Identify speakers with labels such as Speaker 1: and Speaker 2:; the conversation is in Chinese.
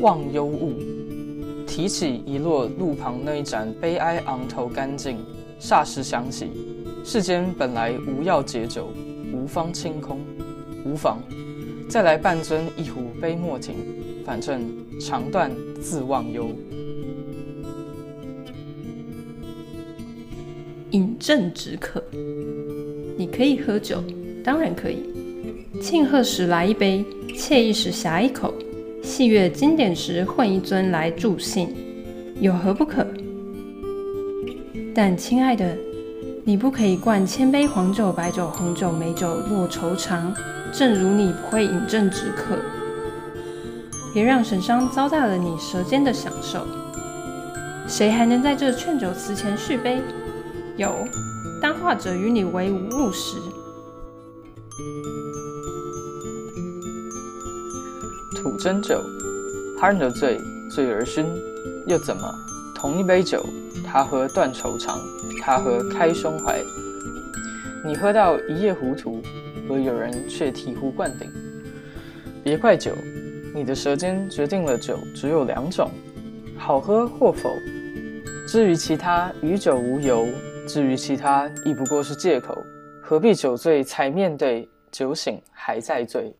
Speaker 1: 忘忧物，提起遗落路旁那一盏悲哀昂头干净，霎时想起，世间本来无药解酒，无方清空，无妨，再来半樽一壶杯莫停，反正肠断自忘忧。
Speaker 2: 饮鸩止渴，可以喝酒，当然可以。庆贺时来一杯，惬意时呷一口，戏谑经典时混一樽来助兴，有何不可？但亲爱的，你不可以灌千杯黄酒、白酒、红酒、美酒落愁肠，正如你不会饮鸩止渴。别让神伤糟蹋了你舌尖的享受。谁还能在这劝酒词前续杯？有，当画者与你为无物时，
Speaker 1: 吐真酒，他人的醉，醉而醺，又怎么？同一杯酒，他喝断愁肠，他喝开胸怀。你喝到一夜糊涂，而有人却醍醐灌顶。别怪酒，你的舌尖决定了酒只有两种，好喝或否。至于其他，与酒无尤。至于其他，亦不过是借口，何必酒醉才面对，酒醒还在醉？